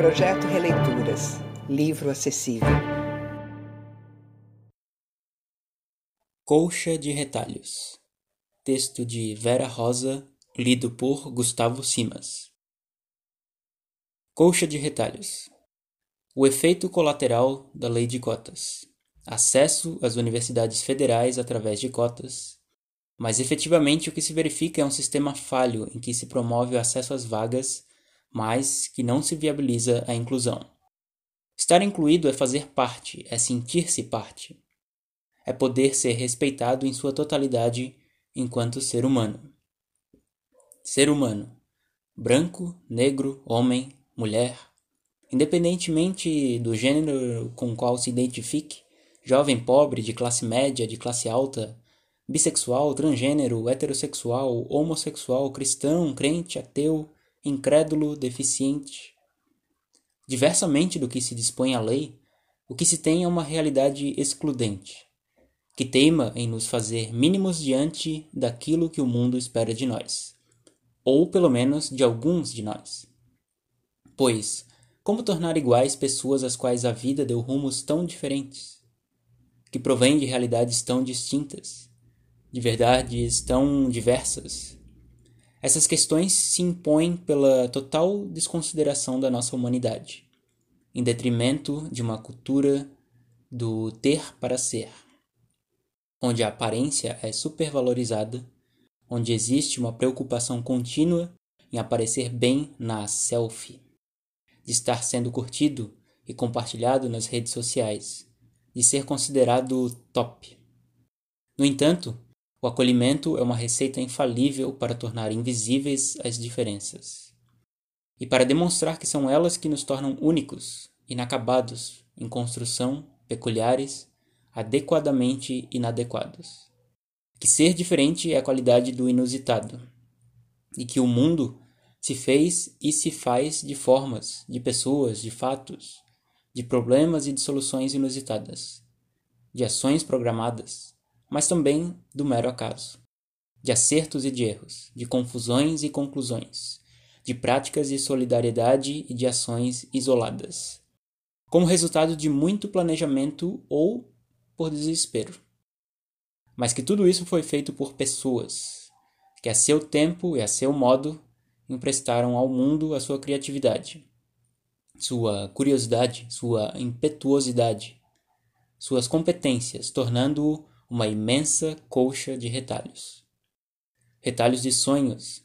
Projeto Releituras. Livro acessível. Colcha de Retalhos. Texto de Vera Rosa, lido por Gustavo Simas. Colcha de Retalhos. O efeito colateral da Lei de Cotas. Acesso às universidades federais através de cotas. Mas efetivamente o que se verifica é um sistema falho em que se promove o acesso às vagas, mas que não se viabiliza a inclusão. Estar incluído é fazer parte, é sentir-se parte é poder ser respeitado em sua totalidade enquanto ser humano. Ser humano, branco, negro, homem, mulher, independentemente do gênero com qual se identifique, jovem, pobre, de classe média, de classe alta, bissexual, transgênero, heterossexual, homossexual, cristão, crente, ateu, incrédulo, deficiente. Diversamente do que se dispõe a lei, o que se tem é uma realidade excludente que teima em nos fazer mínimos diante daquilo que o mundo espera de nós, ou pelo menos de alguns de nós. Pois, como tornar iguais pessoas às quais a vida deu rumos tão diferentes, que provêm de realidades tão distintas, de verdades tão diversas? Essas questões se impõem pela total desconsideração da nossa humanidade, em detrimento de uma cultura do ter para ser onde a aparência é supervalorizada, onde existe uma preocupação contínua em aparecer bem na selfie, de estar sendo curtido e compartilhado nas redes sociais, de ser considerado top. No entanto, o acolhimento é uma receita infalível para tornar invisíveis as diferenças e para demonstrar que são elas que nos tornam únicos, inacabados, em construção, peculiares adequadamente inadequados. Que ser diferente é a qualidade do inusitado, e que o mundo se fez e se faz de formas, de pessoas, de fatos, de problemas e de soluções inusitadas, de ações programadas, mas também do mero acaso, de acertos e de erros, de confusões e conclusões, de práticas de solidariedade e de ações isoladas, como resultado de muito planejamento ou por desespero. Mas que tudo isso foi feito por pessoas, que a seu tempo e a seu modo emprestaram ao mundo a sua criatividade, sua curiosidade, sua impetuosidade, suas competências, tornando-o uma imensa colcha de retalhos. Retalhos de sonhos,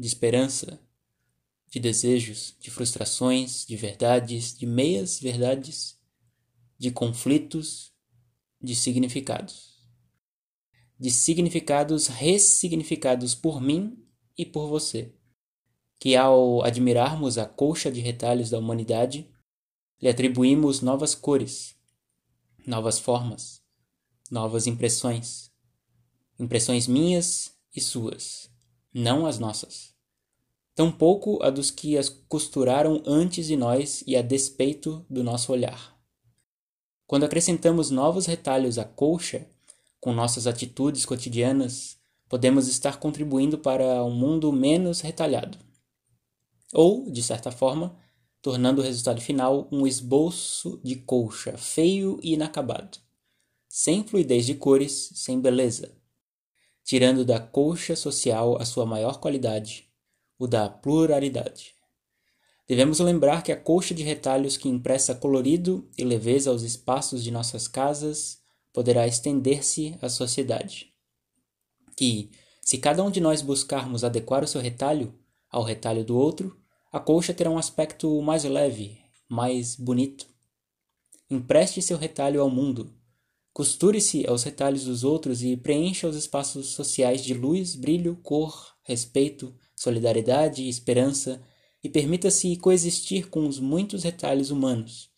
de esperança, de desejos, de frustrações, de verdades, de meias verdades, de conflitos de significados. De significados ressignificados por mim e por você, que ao admirarmos a colcha de retalhos da humanidade, lhe atribuímos novas cores, novas formas, novas impressões, impressões minhas e suas, não as nossas. Tampouco a dos que as costuraram antes de nós e a despeito do nosso olhar. Quando acrescentamos novos retalhos à colcha, com nossas atitudes cotidianas, podemos estar contribuindo para um mundo menos retalhado. Ou, de certa forma, tornando o resultado final um esboço de colcha feio e inacabado, sem fluidez de cores, sem beleza, tirando da colcha social a sua maior qualidade, o da pluralidade. Devemos lembrar que a colcha de retalhos que impressa colorido e leveza aos espaços de nossas casas poderá estender-se à sociedade. Que, se cada um de nós buscarmos adequar o seu retalho ao retalho do outro, a colcha terá um aspecto mais leve, mais bonito. Empreste seu retalho ao mundo. Costure-se aos retalhos dos outros e preencha os espaços sociais de luz, brilho, cor, respeito, solidariedade e esperança e permita-se coexistir com os muitos retalhos humanos,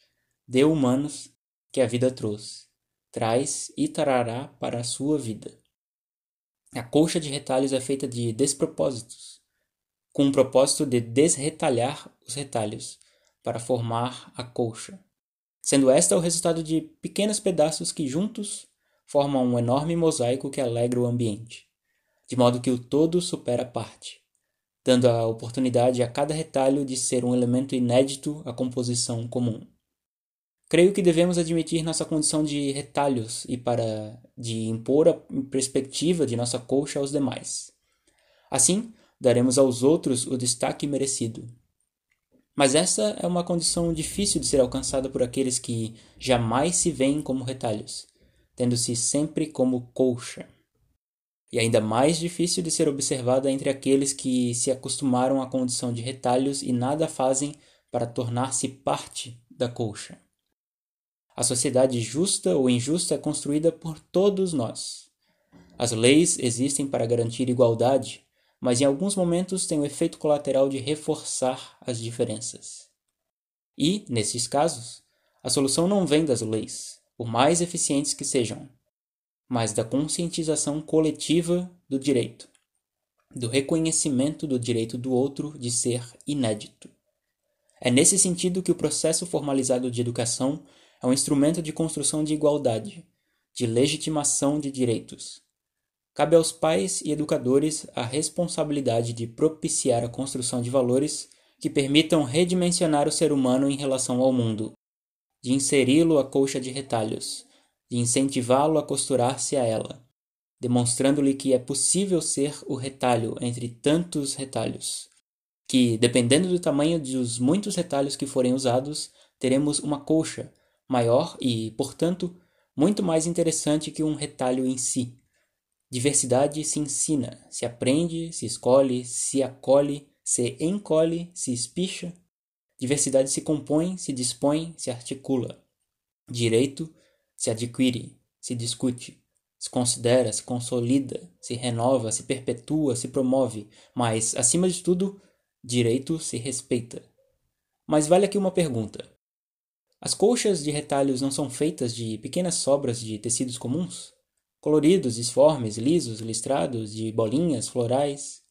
de humanos, que a vida trouxe, traz e trará para a sua vida. A colcha de retalhos é feita de despropósitos, com o propósito de desretalhar os retalhos para formar a colcha, sendo esta o resultado de pequenos pedaços que juntos formam um enorme mosaico que alegra o ambiente, de modo que o todo supera a parte dando a oportunidade a cada retalho de ser um elemento inédito à composição comum. Creio que devemos admitir nossa condição de retalhos e para de impor a perspectiva de nossa colcha aos demais. Assim, daremos aos outros o destaque merecido. Mas essa é uma condição difícil de ser alcançada por aqueles que jamais se veem como retalhos, tendo-se sempre como colcha. E ainda mais difícil de ser observada entre aqueles que se acostumaram à condição de retalhos e nada fazem para tornar-se parte da colcha. A sociedade justa ou injusta é construída por todos nós. As leis existem para garantir igualdade, mas em alguns momentos têm o efeito colateral de reforçar as diferenças. E, nesses casos, a solução não vem das leis, por mais eficientes que sejam, mas da conscientização coletiva do direito, do reconhecimento do direito do outro de ser inédito. É nesse sentido que o processo formalizado de educação é um instrumento de construção de igualdade, de legitimação de direitos, Cabe aos pais e educadores a responsabilidade de propiciar a construção de valores que permitam redimensionar o ser humano em relação ao mundo, de inseri-lo à colcha de retalhos, de incentivá-lo a costurar-se a ela, demonstrando-lhe que é possível ser o retalho entre tantos retalhos, que, dependendo do tamanho dos muitos retalhos que forem usados, teremos uma colcha maior e, portanto, muito mais interessante que um retalho em si. Diversidade se ensina, se aprende, se escolhe, se acolhe, se encolhe, se espicha. Diversidade se compõe, se dispõe, se articula. Direito se adquire, se discute, se considera, se consolida, se renova, se perpetua, se promove, mas, acima de tudo, direito se respeita. Mas vale aqui uma pergunta. As colchas de retalhos não são feitas de pequenas sobras de tecidos comuns? Coloridos, disformes, lisos, listrados, de bolinhas, florais.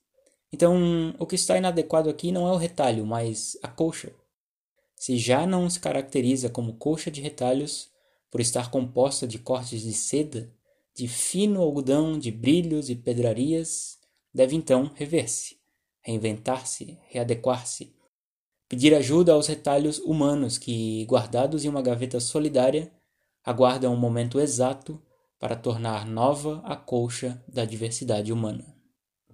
Então, o que está inadequado aqui não é o retalho, mas a colcha. Se já não se caracteriza como colcha de retalhos, por estar composta de cortes de seda, de fino algodão, de brilhos e pedrarias, deve então rever-se, reinventar-se, readequar-se, pedir ajuda aos retalhos humanos que, guardados em uma gaveta solidária, aguardam o momento exato para tornar nova a colcha da diversidade humana.